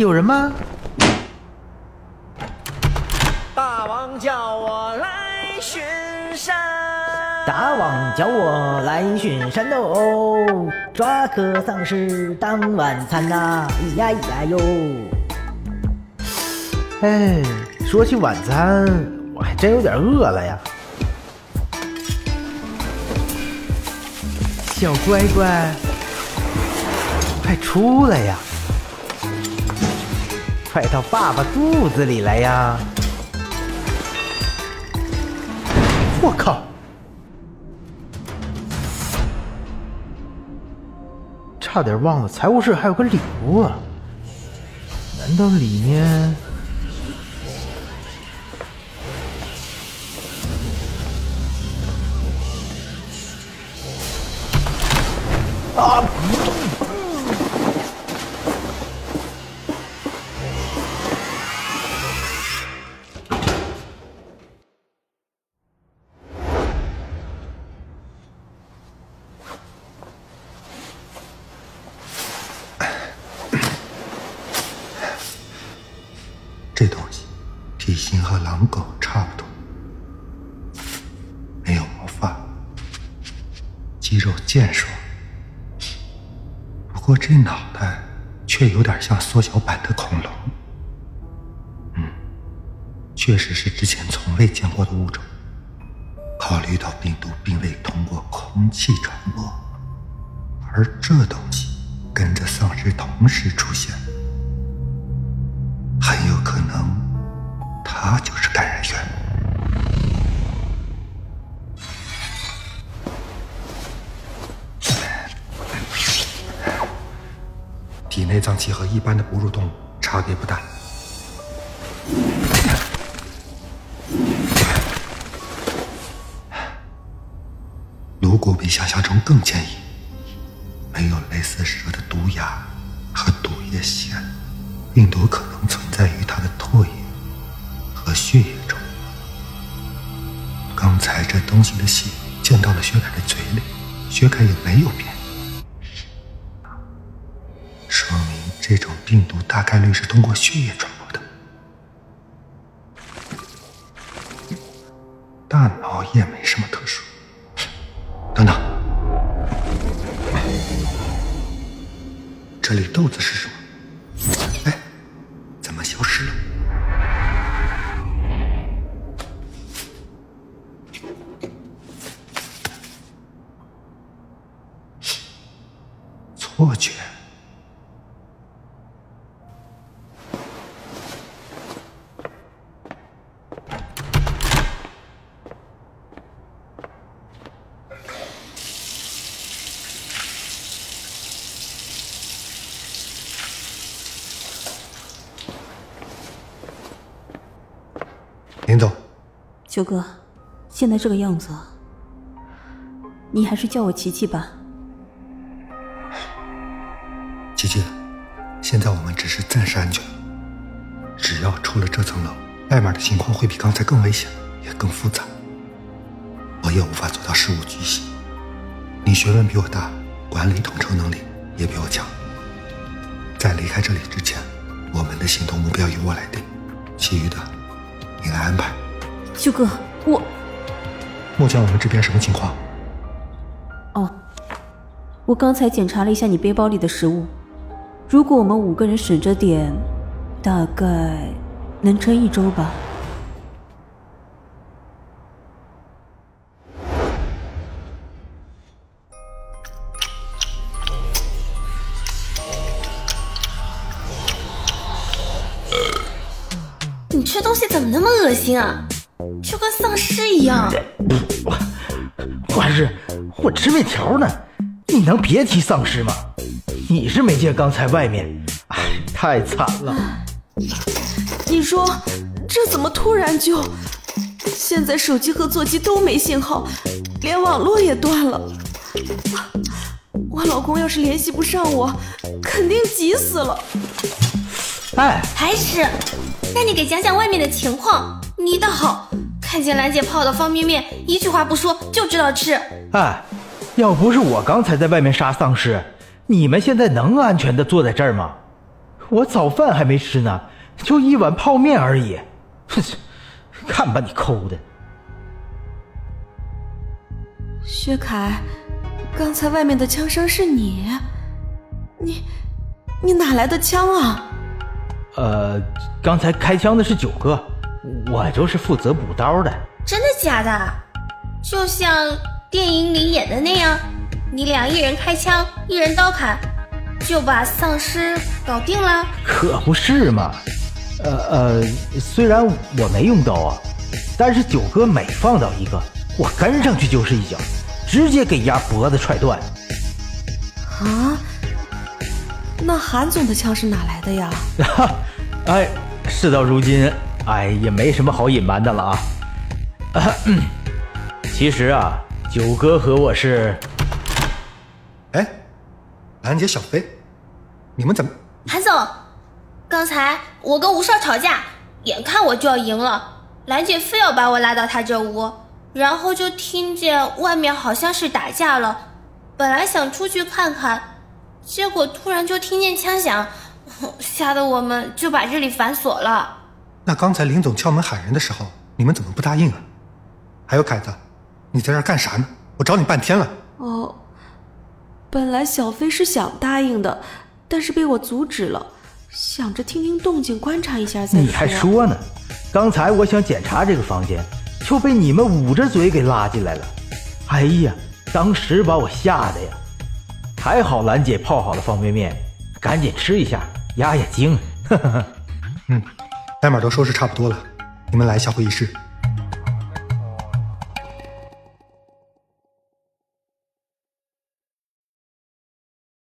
有人吗？大王叫我来巡山，大王叫我来巡山喽，抓颗丧尸当晚餐呐、咿呀咿呀哟。哎，说起晚餐，我还真有点饿了呀。小乖乖，快出来呀！快到爸爸肚子里来呀！我靠！差点忘了财务室还有个礼物啊！难道里面？啊！这东西体型和狼狗差不多，没有毛发，肌肉健硕，不过这脑袋却有点像缩小版的恐龙。嗯，确实是之前从未见过的物种。考虑到病毒并未通过空气传播，而这东西跟着丧尸同时出现。很有可能，他就是感染源。体内脏器和一般的哺乳动物差别不大。如果比想象中更坚硬，没有类似蛇的毒牙和毒液腺。病毒可能存在于它的刚才这东西的血溅到了薛凯的嘴里，薛凯也没有变，说明这种病毒大概率是通过血液传播的。大脑也没什么特殊。等等，这里豆子是什么？错觉。林总，九哥，现在这个样子，你还是叫我琪琪吧。琪琪，现在我们只是暂时安全，只要出了这层楼，外面的情况会比刚才更危险，也更复杂。我也无法做到事无巨细。你学问比我大，管理统筹能力也比我强。在离开这里之前，我们的行动目标由我来定，其余的你来安排。九哥，我目前我们这边什么情况？哦，我刚才检查了一下你背包里的食物，如果我们五个人省着点，大概能撑一周吧。你吃东西怎么那么恶心啊？就跟丧尸一样。我日，我吃面条呢，你能别提丧尸吗？你是没见刚才外面，哎，太惨了。你说这怎么突然就？现在手机和座机都没信号，连网络也断了。我老公要是联系不上我，肯定急死了。哎，还是，那你给讲讲外面的情况。你倒好，看见兰姐泡的方便面，一句话不说就知道吃。哎，要不是我刚才在外面杀丧尸，你们现在能安全的坐在这儿吗？我早饭还没吃呢，就一碗泡面而已。哼，看把你抠的！薛凯，刚才外面的枪声是你？你你哪来的枪啊？呃，刚才开枪的是九哥，我就是负责补刀的。真的假的？就像电影里演的那样，你俩一人开枪，一人刀砍，就把丧尸搞定了？可不是嘛。呃呃，虽然我没用刀啊，但是九哥每放倒一个，我跟上去就是一脚，直接给丫脖子踹断。啊？那韩总的枪是哪来的呀？哈，哎，事到如今，哎，也没什么好隐瞒的了啊。啊，其实啊，九哥和我是……哎，兰姐、小飞，你们怎么？韩总。刚才我跟吴少吵架，眼看我就要赢了，兰姐非要把我拉到她这屋，然后就听见外面好像是打架了。本来想出去看看，结果突然就听见枪响，吓得我们就把这里反锁了。那刚才林总敲门喊人的时候，你们怎么不答应啊？还有凯子，你在这干啥呢？我找你半天了。哦，本来小飞是想答应的，但是被我阻止了。想着听听动静，观察一下再说。你还说呢？刚才我想检查这个房间，就被你们捂着嘴给拉进来了。哎呀，当时把我吓得呀！还好兰姐泡好了方便面，赶紧吃一下压压惊。嗯，代码都收拾差不多了，你们来一下会议室。